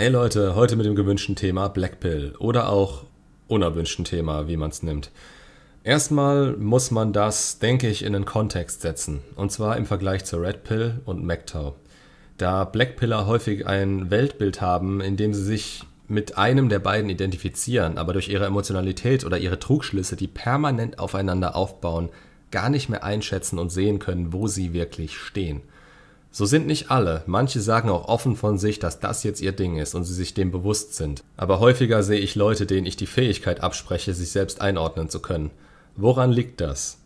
Hey Leute, heute mit dem gewünschten Thema Blackpill oder auch unerwünschten Thema, wie man es nimmt. Erstmal muss man das, denke ich, in einen Kontext setzen, und zwar im Vergleich zur Red Pill und MGTOW. Da Blackpiller häufig ein Weltbild haben, in dem sie sich mit einem der beiden identifizieren, aber durch ihre Emotionalität oder ihre Trugschlüsse, die permanent aufeinander aufbauen, gar nicht mehr einschätzen und sehen können, wo sie wirklich stehen. So sind nicht alle, manche sagen auch offen von sich, dass das jetzt ihr Ding ist und sie sich dem bewusst sind. Aber häufiger sehe ich Leute, denen ich die Fähigkeit abspreche, sich selbst einordnen zu können. Woran liegt das?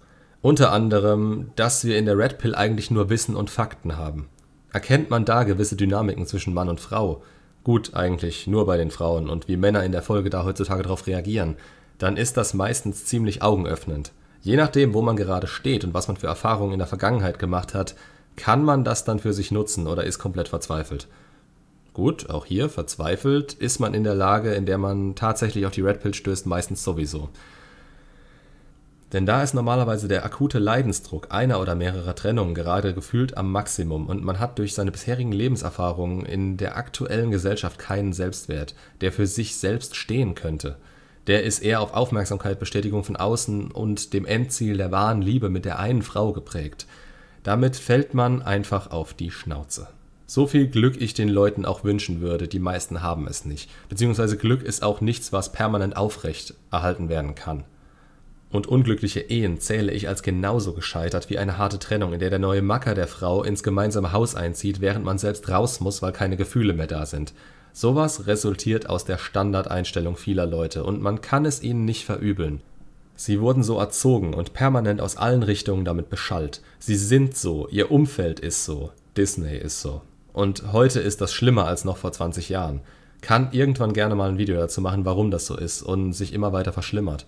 Unter anderem, dass wir in der Red Pill eigentlich nur Wissen und Fakten haben. Erkennt man da gewisse Dynamiken zwischen Mann und Frau, gut eigentlich nur bei den Frauen und wie Männer in der Folge da heutzutage darauf reagieren, dann ist das meistens ziemlich augenöffnend. Je nachdem, wo man gerade steht und was man für Erfahrungen in der Vergangenheit gemacht hat, kann man das dann für sich nutzen oder ist komplett verzweifelt. Gut, auch hier verzweifelt ist man in der Lage, in der man tatsächlich auf die Red Pill stößt, meistens sowieso. Denn da ist normalerweise der akute Leidensdruck einer oder mehrerer Trennungen gerade gefühlt am Maximum und man hat durch seine bisherigen Lebenserfahrungen in der aktuellen Gesellschaft keinen Selbstwert, der für sich selbst stehen könnte. Der ist eher auf Aufmerksamkeit, Bestätigung von außen und dem Endziel der wahren Liebe mit der einen Frau geprägt. Damit fällt man einfach auf die Schnauze. So viel Glück ich den Leuten auch wünschen würde, die meisten haben es nicht. Beziehungsweise Glück ist auch nichts, was permanent aufrecht erhalten werden kann und unglückliche Ehen zähle ich als genauso gescheitert wie eine harte Trennung, in der der neue Macker der Frau ins gemeinsame Haus einzieht, während man selbst raus muss, weil keine Gefühle mehr da sind. Sowas resultiert aus der Standardeinstellung vieler Leute und man kann es ihnen nicht verübeln. Sie wurden so erzogen und permanent aus allen Richtungen damit beschallt. Sie sind so, ihr Umfeld ist so, Disney ist so. Und heute ist das schlimmer als noch vor 20 Jahren. Kann irgendwann gerne mal ein Video dazu machen, warum das so ist und sich immer weiter verschlimmert.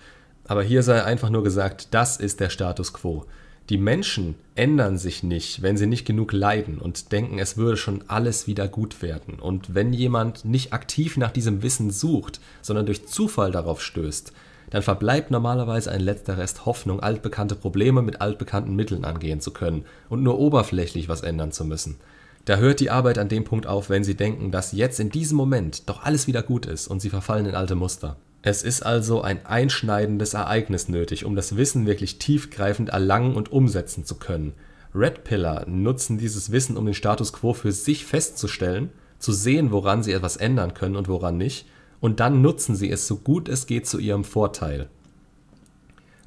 Aber hier sei einfach nur gesagt, das ist der Status quo. Die Menschen ändern sich nicht, wenn sie nicht genug leiden und denken, es würde schon alles wieder gut werden. Und wenn jemand nicht aktiv nach diesem Wissen sucht, sondern durch Zufall darauf stößt, dann verbleibt normalerweise ein letzter Rest Hoffnung, altbekannte Probleme mit altbekannten Mitteln angehen zu können und nur oberflächlich was ändern zu müssen. Da hört die Arbeit an dem Punkt auf, wenn sie denken, dass jetzt in diesem Moment doch alles wieder gut ist und sie verfallen in alte Muster. Es ist also ein einschneidendes Ereignis nötig, um das Wissen wirklich tiefgreifend erlangen und umsetzen zu können. Red Pillar nutzen dieses Wissen, um den Status quo für sich festzustellen, zu sehen, woran sie etwas ändern können und woran nicht, und dann nutzen sie es so gut es geht zu ihrem Vorteil.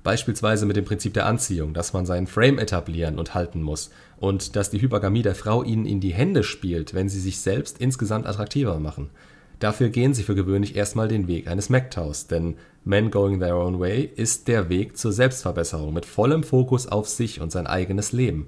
Beispielsweise mit dem Prinzip der Anziehung, dass man seinen Frame etablieren und halten muss und dass die Hypergamie der Frau ihnen in die Hände spielt, wenn sie sich selbst insgesamt attraktiver machen. Dafür gehen sie für gewöhnlich erstmal den Weg eines MGTOWs, denn Men Going Their Own Way ist der Weg zur Selbstverbesserung mit vollem Fokus auf sich und sein eigenes Leben.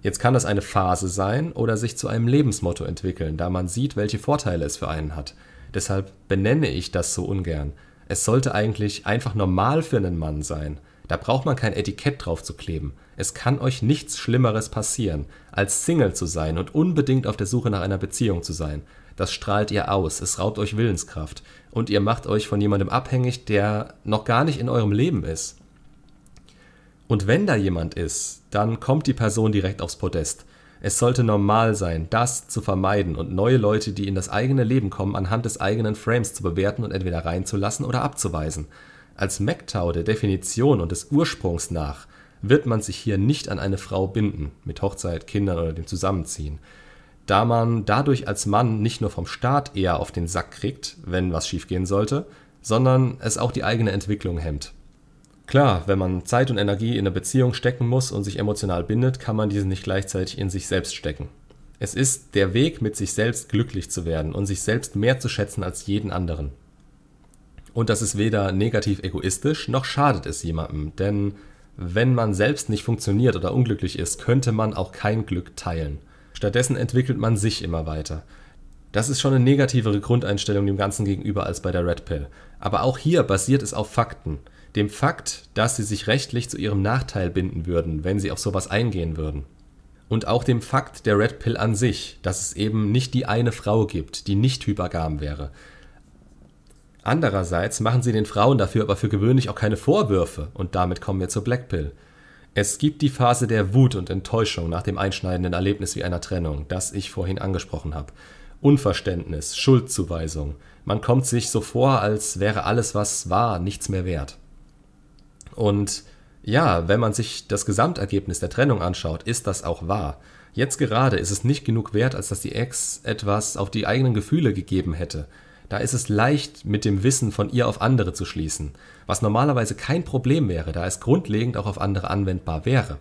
Jetzt kann das eine Phase sein oder sich zu einem Lebensmotto entwickeln, da man sieht, welche Vorteile es für einen hat. Deshalb benenne ich das so ungern. Es sollte eigentlich einfach normal für einen Mann sein. Da braucht man kein Etikett drauf zu kleben. Es kann euch nichts Schlimmeres passieren, als Single zu sein und unbedingt auf der Suche nach einer Beziehung zu sein das strahlt ihr aus, es raubt euch Willenskraft und ihr macht euch von jemandem abhängig, der noch gar nicht in eurem Leben ist. Und wenn da jemand ist, dann kommt die Person direkt aufs Podest. Es sollte normal sein, das zu vermeiden und neue Leute, die in das eigene Leben kommen, anhand des eigenen Frames zu bewerten und entweder reinzulassen oder abzuweisen. Als MacTau der Definition und des Ursprungs nach wird man sich hier nicht an eine Frau binden, mit Hochzeit, Kindern oder dem Zusammenziehen da man dadurch als Mann nicht nur vom Staat eher auf den Sack kriegt, wenn was schiefgehen sollte, sondern es auch die eigene Entwicklung hemmt. Klar, wenn man Zeit und Energie in eine Beziehung stecken muss und sich emotional bindet, kann man diese nicht gleichzeitig in sich selbst stecken. Es ist der Weg, mit sich selbst glücklich zu werden und sich selbst mehr zu schätzen als jeden anderen. Und das ist weder negativ egoistisch, noch schadet es jemandem, denn wenn man selbst nicht funktioniert oder unglücklich ist, könnte man auch kein Glück teilen. Stattdessen entwickelt man sich immer weiter. Das ist schon eine negativere Grundeinstellung dem Ganzen gegenüber als bei der Red Pill. Aber auch hier basiert es auf Fakten. Dem Fakt, dass sie sich rechtlich zu ihrem Nachteil binden würden, wenn sie auf sowas eingehen würden. Und auch dem Fakt der Red Pill an sich, dass es eben nicht die eine Frau gibt, die nicht hypergam wäre. Andererseits machen sie den Frauen dafür aber für gewöhnlich auch keine Vorwürfe und damit kommen wir zur Black Pill. Es gibt die Phase der Wut und Enttäuschung nach dem einschneidenden Erlebnis wie einer Trennung, das ich vorhin angesprochen habe. Unverständnis, Schuldzuweisung. Man kommt sich so vor, als wäre alles, was war, nichts mehr wert. Und ja, wenn man sich das Gesamtergebnis der Trennung anschaut, ist das auch wahr. Jetzt gerade ist es nicht genug wert, als dass die Ex etwas auf die eigenen Gefühle gegeben hätte. Da ist es leicht, mit dem Wissen von ihr auf andere zu schließen, was normalerweise kein Problem wäre, da es grundlegend auch auf andere anwendbar wäre.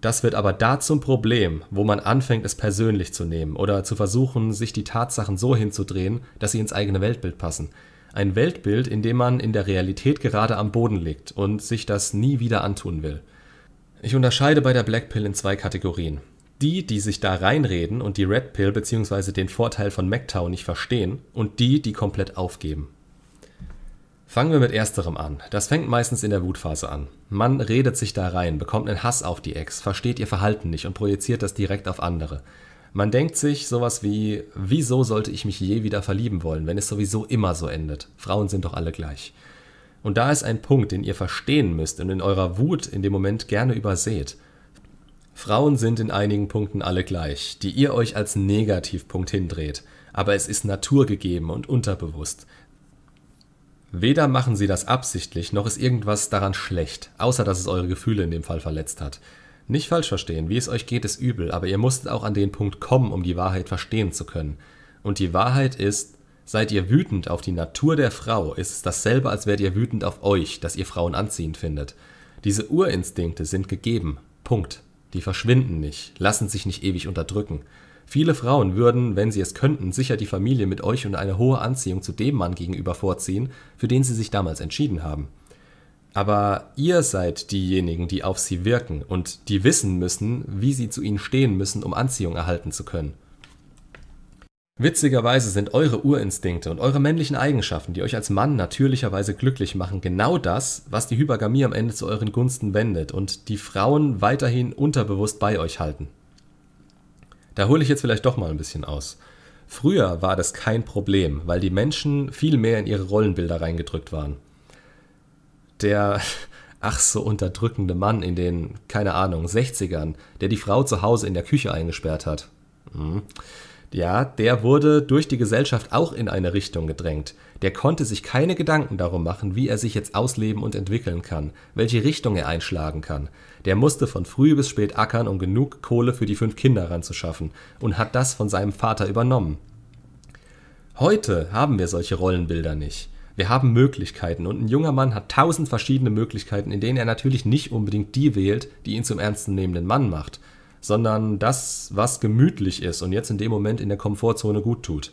Das wird aber da zum Problem, wo man anfängt, es persönlich zu nehmen oder zu versuchen, sich die Tatsachen so hinzudrehen, dass sie ins eigene Weltbild passen. Ein Weltbild, in dem man in der Realität gerade am Boden liegt und sich das nie wieder antun will. Ich unterscheide bei der Black Pill in zwei Kategorien. Die, die sich da reinreden und die Red Pill bzw. den Vorteil von MGTOW nicht verstehen und die, die komplett aufgeben. Fangen wir mit ersterem an. Das fängt meistens in der Wutphase an. Man redet sich da rein, bekommt einen Hass auf die Ex, versteht ihr Verhalten nicht und projiziert das direkt auf andere. Man denkt sich sowas wie, wieso sollte ich mich je wieder verlieben wollen, wenn es sowieso immer so endet? Frauen sind doch alle gleich. Und da ist ein Punkt, den ihr verstehen müsst und in eurer Wut in dem Moment gerne überseht. Frauen sind in einigen Punkten alle gleich, die ihr euch als Negativpunkt hindreht, aber es ist naturgegeben und unterbewusst. Weder machen sie das absichtlich, noch ist irgendwas daran schlecht, außer dass es eure Gefühle in dem Fall verletzt hat. Nicht falsch verstehen, wie es euch geht, ist übel, aber ihr musstet auch an den Punkt kommen, um die Wahrheit verstehen zu können. Und die Wahrheit ist, seid ihr wütend auf die Natur der Frau, ist es dasselbe, als wärt ihr wütend auf euch, dass ihr Frauen anziehend findet. Diese Urinstinkte sind gegeben. Punkt. Die verschwinden nicht, lassen sich nicht ewig unterdrücken. Viele Frauen würden, wenn sie es könnten, sicher die Familie mit euch und eine hohe Anziehung zu dem Mann gegenüber vorziehen, für den sie sich damals entschieden haben. Aber ihr seid diejenigen, die auf sie wirken und die wissen müssen, wie sie zu ihnen stehen müssen, um Anziehung erhalten zu können. Witzigerweise sind eure Urinstinkte und eure männlichen Eigenschaften, die euch als Mann natürlicherweise glücklich machen, genau das, was die Hypergamie am Ende zu euren Gunsten wendet und die Frauen weiterhin unterbewusst bei euch halten. Da hole ich jetzt vielleicht doch mal ein bisschen aus. Früher war das kein Problem, weil die Menschen viel mehr in ihre Rollenbilder reingedrückt waren. Der ach so unterdrückende Mann in den, keine Ahnung, 60ern, der die Frau zu Hause in der Küche eingesperrt hat. Ja, der wurde durch die Gesellschaft auch in eine Richtung gedrängt. Der konnte sich keine Gedanken darum machen, wie er sich jetzt ausleben und entwickeln kann, welche Richtung er einschlagen kann. Der musste von früh bis spät ackern, um genug Kohle für die fünf Kinder ranzuschaffen und hat das von seinem Vater übernommen. Heute haben wir solche Rollenbilder nicht. Wir haben Möglichkeiten und ein junger Mann hat tausend verschiedene Möglichkeiten, in denen er natürlich nicht unbedingt die wählt, die ihn zum ernsten nehmenden Mann macht sondern das, was gemütlich ist und jetzt in dem Moment in der Komfortzone gut tut.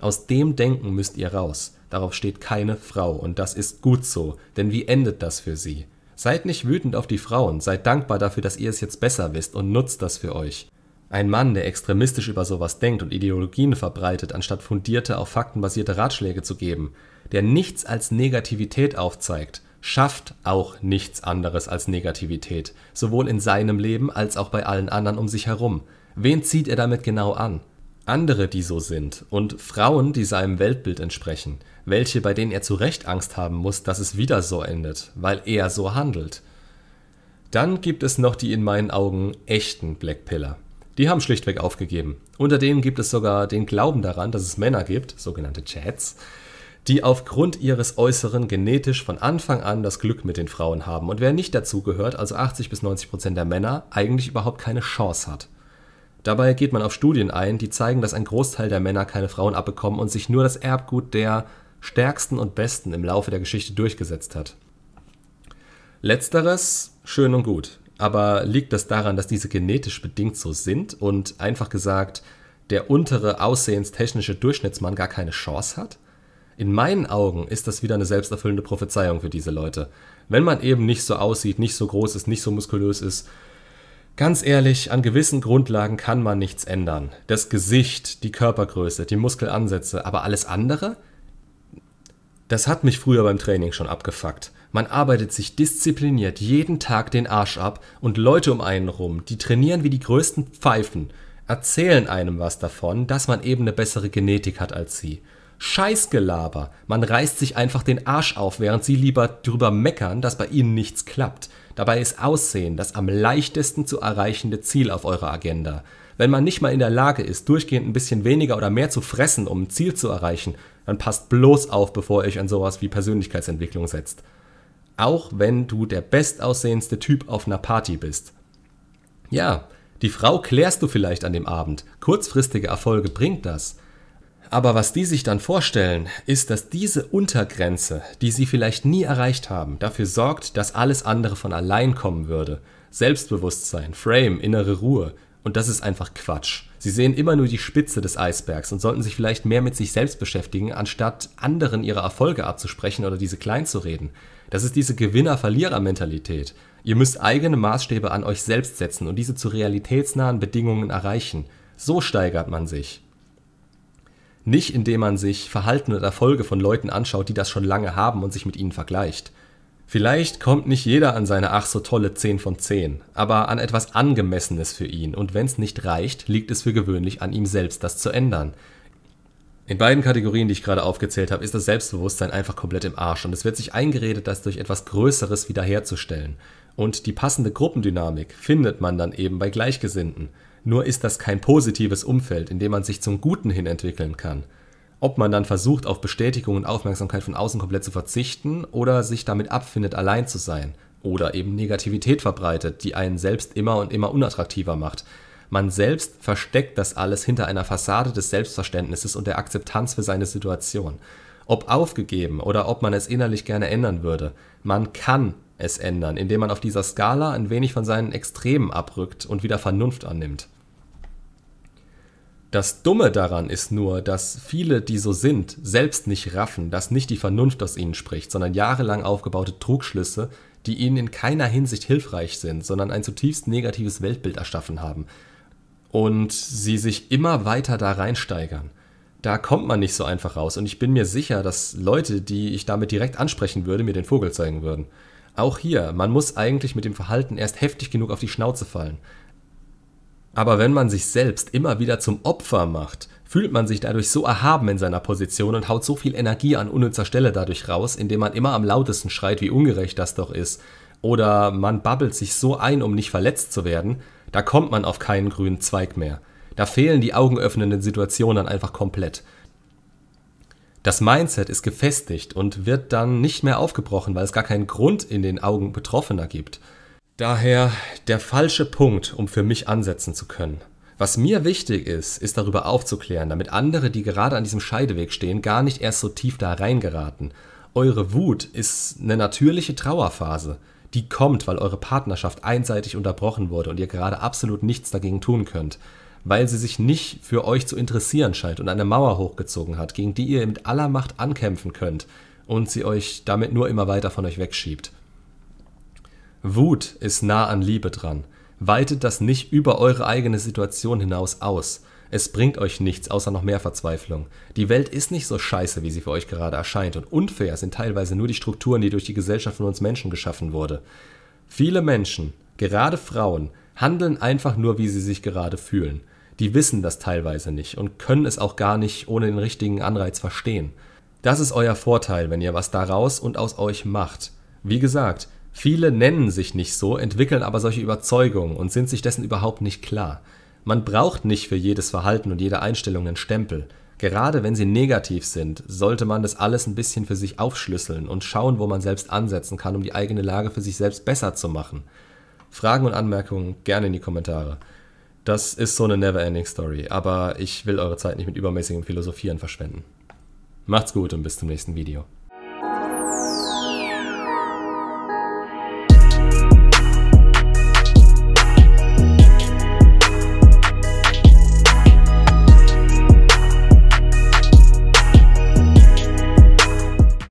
Aus dem Denken müsst ihr raus. Darauf steht keine Frau und das ist gut so, denn wie endet das für sie? Seid nicht wütend auf die Frauen, seid dankbar dafür, dass ihr es jetzt besser wisst und nutzt das für euch. Ein Mann, der extremistisch über sowas denkt und Ideologien verbreitet, anstatt fundierte, auf Fakten basierte Ratschläge zu geben, der nichts als Negativität aufzeigt, schafft auch nichts anderes als Negativität, sowohl in seinem Leben als auch bei allen anderen um sich herum. Wen zieht er damit genau an? Andere, die so sind, und Frauen, die seinem Weltbild entsprechen, welche, bei denen er zu Recht Angst haben muss, dass es wieder so endet, weil er so handelt. Dann gibt es noch die in meinen Augen echten Blackpiller. Die haben schlichtweg aufgegeben. Unter denen gibt es sogar den Glauben daran, dass es Männer gibt, sogenannte Chats, die aufgrund ihres Äußeren genetisch von Anfang an das Glück mit den Frauen haben und wer nicht dazu gehört, also 80 bis 90 Prozent der Männer, eigentlich überhaupt keine Chance hat. Dabei geht man auf Studien ein, die zeigen, dass ein Großteil der Männer keine Frauen abbekommen und sich nur das Erbgut der stärksten und besten im Laufe der Geschichte durchgesetzt hat. Letzteres schön und gut, aber liegt das daran, dass diese genetisch bedingt so sind und einfach gesagt, der untere aussehenstechnische Durchschnittsmann gar keine Chance hat? In meinen Augen ist das wieder eine selbsterfüllende Prophezeiung für diese Leute. Wenn man eben nicht so aussieht, nicht so groß ist, nicht so muskulös ist, Ganz ehrlich, an gewissen Grundlagen kann man nichts ändern. Das Gesicht, die Körpergröße, die Muskelansätze, aber alles andere? Das hat mich früher beim Training schon abgefuckt. Man arbeitet sich diszipliniert jeden Tag den Arsch ab und Leute um einen rum, die trainieren wie die größten Pfeifen, erzählen einem was davon, dass man eben eine bessere Genetik hat als sie. Scheißgelaber. Man reißt sich einfach den Arsch auf, während sie lieber drüber meckern, dass bei ihnen nichts klappt. Dabei ist Aussehen das am leichtesten zu erreichende Ziel auf eurer Agenda. Wenn man nicht mal in der Lage ist, durchgehend ein bisschen weniger oder mehr zu fressen, um ein Ziel zu erreichen, dann passt bloß auf, bevor ihr euch an sowas wie Persönlichkeitsentwicklung setzt. Auch wenn du der bestaussehendste Typ auf einer Party bist. Ja, die Frau klärst du vielleicht an dem Abend. Kurzfristige Erfolge bringt das. Aber was die sich dann vorstellen, ist, dass diese Untergrenze, die sie vielleicht nie erreicht haben, dafür sorgt, dass alles andere von allein kommen würde. Selbstbewusstsein, Frame, innere Ruhe. Und das ist einfach Quatsch. Sie sehen immer nur die Spitze des Eisbergs und sollten sich vielleicht mehr mit sich selbst beschäftigen, anstatt anderen ihre Erfolge abzusprechen oder diese klein zu reden. Das ist diese Gewinner-Verlierer-Mentalität. Ihr müsst eigene Maßstäbe an euch selbst setzen und diese zu realitätsnahen Bedingungen erreichen. So steigert man sich. Nicht indem man sich Verhalten und Erfolge von Leuten anschaut, die das schon lange haben und sich mit ihnen vergleicht. Vielleicht kommt nicht jeder an seine ach so tolle 10 von 10, aber an etwas Angemessenes für ihn und wenn es nicht reicht, liegt es für gewöhnlich an ihm selbst, das zu ändern. In beiden Kategorien, die ich gerade aufgezählt habe, ist das Selbstbewusstsein einfach komplett im Arsch und es wird sich eingeredet, das durch etwas Größeres wiederherzustellen. Und die passende Gruppendynamik findet man dann eben bei Gleichgesinnten. Nur ist das kein positives Umfeld, in dem man sich zum Guten hin entwickeln kann. Ob man dann versucht, auf Bestätigung und Aufmerksamkeit von außen komplett zu verzichten oder sich damit abfindet, allein zu sein. Oder eben Negativität verbreitet, die einen selbst immer und immer unattraktiver macht. Man selbst versteckt das alles hinter einer Fassade des Selbstverständnisses und der Akzeptanz für seine Situation. Ob aufgegeben oder ob man es innerlich gerne ändern würde, man kann es ändern, indem man auf dieser Skala ein wenig von seinen Extremen abrückt und wieder Vernunft annimmt. Das Dumme daran ist nur, dass viele, die so sind, selbst nicht raffen, dass nicht die Vernunft aus ihnen spricht, sondern jahrelang aufgebaute Trugschlüsse, die ihnen in keiner Hinsicht hilfreich sind, sondern ein zutiefst negatives Weltbild erschaffen haben. Und sie sich immer weiter da reinsteigern. Da kommt man nicht so einfach raus. Und ich bin mir sicher, dass Leute, die ich damit direkt ansprechen würde, mir den Vogel zeigen würden. Auch hier, man muss eigentlich mit dem Verhalten erst heftig genug auf die Schnauze fallen. Aber wenn man sich selbst immer wieder zum Opfer macht, fühlt man sich dadurch so erhaben in seiner Position und haut so viel Energie an unnützer Stelle dadurch raus, indem man immer am lautesten schreit, wie ungerecht das doch ist. Oder man babbelt sich so ein, um nicht verletzt zu werden, da kommt man auf keinen grünen Zweig mehr. Da fehlen die augenöffnenden Situationen dann einfach komplett. Das Mindset ist gefestigt und wird dann nicht mehr aufgebrochen, weil es gar keinen Grund in den Augen Betroffener gibt. Daher der falsche Punkt, um für mich ansetzen zu können. Was mir wichtig ist, ist darüber aufzuklären, damit andere, die gerade an diesem Scheideweg stehen, gar nicht erst so tief da reingeraten. Eure Wut ist eine natürliche Trauerphase. Die kommt, weil eure Partnerschaft einseitig unterbrochen wurde und ihr gerade absolut nichts dagegen tun könnt weil sie sich nicht für euch zu interessieren scheint und eine Mauer hochgezogen hat, gegen die ihr mit aller Macht ankämpfen könnt und sie euch damit nur immer weiter von euch wegschiebt. Wut ist nah an Liebe dran. Weitet das nicht über eure eigene Situation hinaus aus. Es bringt euch nichts außer noch mehr Verzweiflung. Die Welt ist nicht so scheiße, wie sie für euch gerade erscheint, und unfair sind teilweise nur die Strukturen, die durch die Gesellschaft von uns Menschen geschaffen wurde. Viele Menschen, gerade Frauen, handeln einfach nur, wie sie sich gerade fühlen die wissen das teilweise nicht und können es auch gar nicht ohne den richtigen Anreiz verstehen. Das ist euer Vorteil, wenn ihr was daraus und aus euch macht. Wie gesagt, viele nennen sich nicht so, entwickeln aber solche Überzeugungen und sind sich dessen überhaupt nicht klar. Man braucht nicht für jedes Verhalten und jede Einstellung einen Stempel. Gerade wenn sie negativ sind, sollte man das alles ein bisschen für sich aufschlüsseln und schauen, wo man selbst ansetzen kann, um die eigene Lage für sich selbst besser zu machen. Fragen und Anmerkungen gerne in die Kommentare. Das ist so eine never-ending Story, aber ich will eure Zeit nicht mit übermäßigem Philosophieren verschwenden. Macht's gut und bis zum nächsten Video.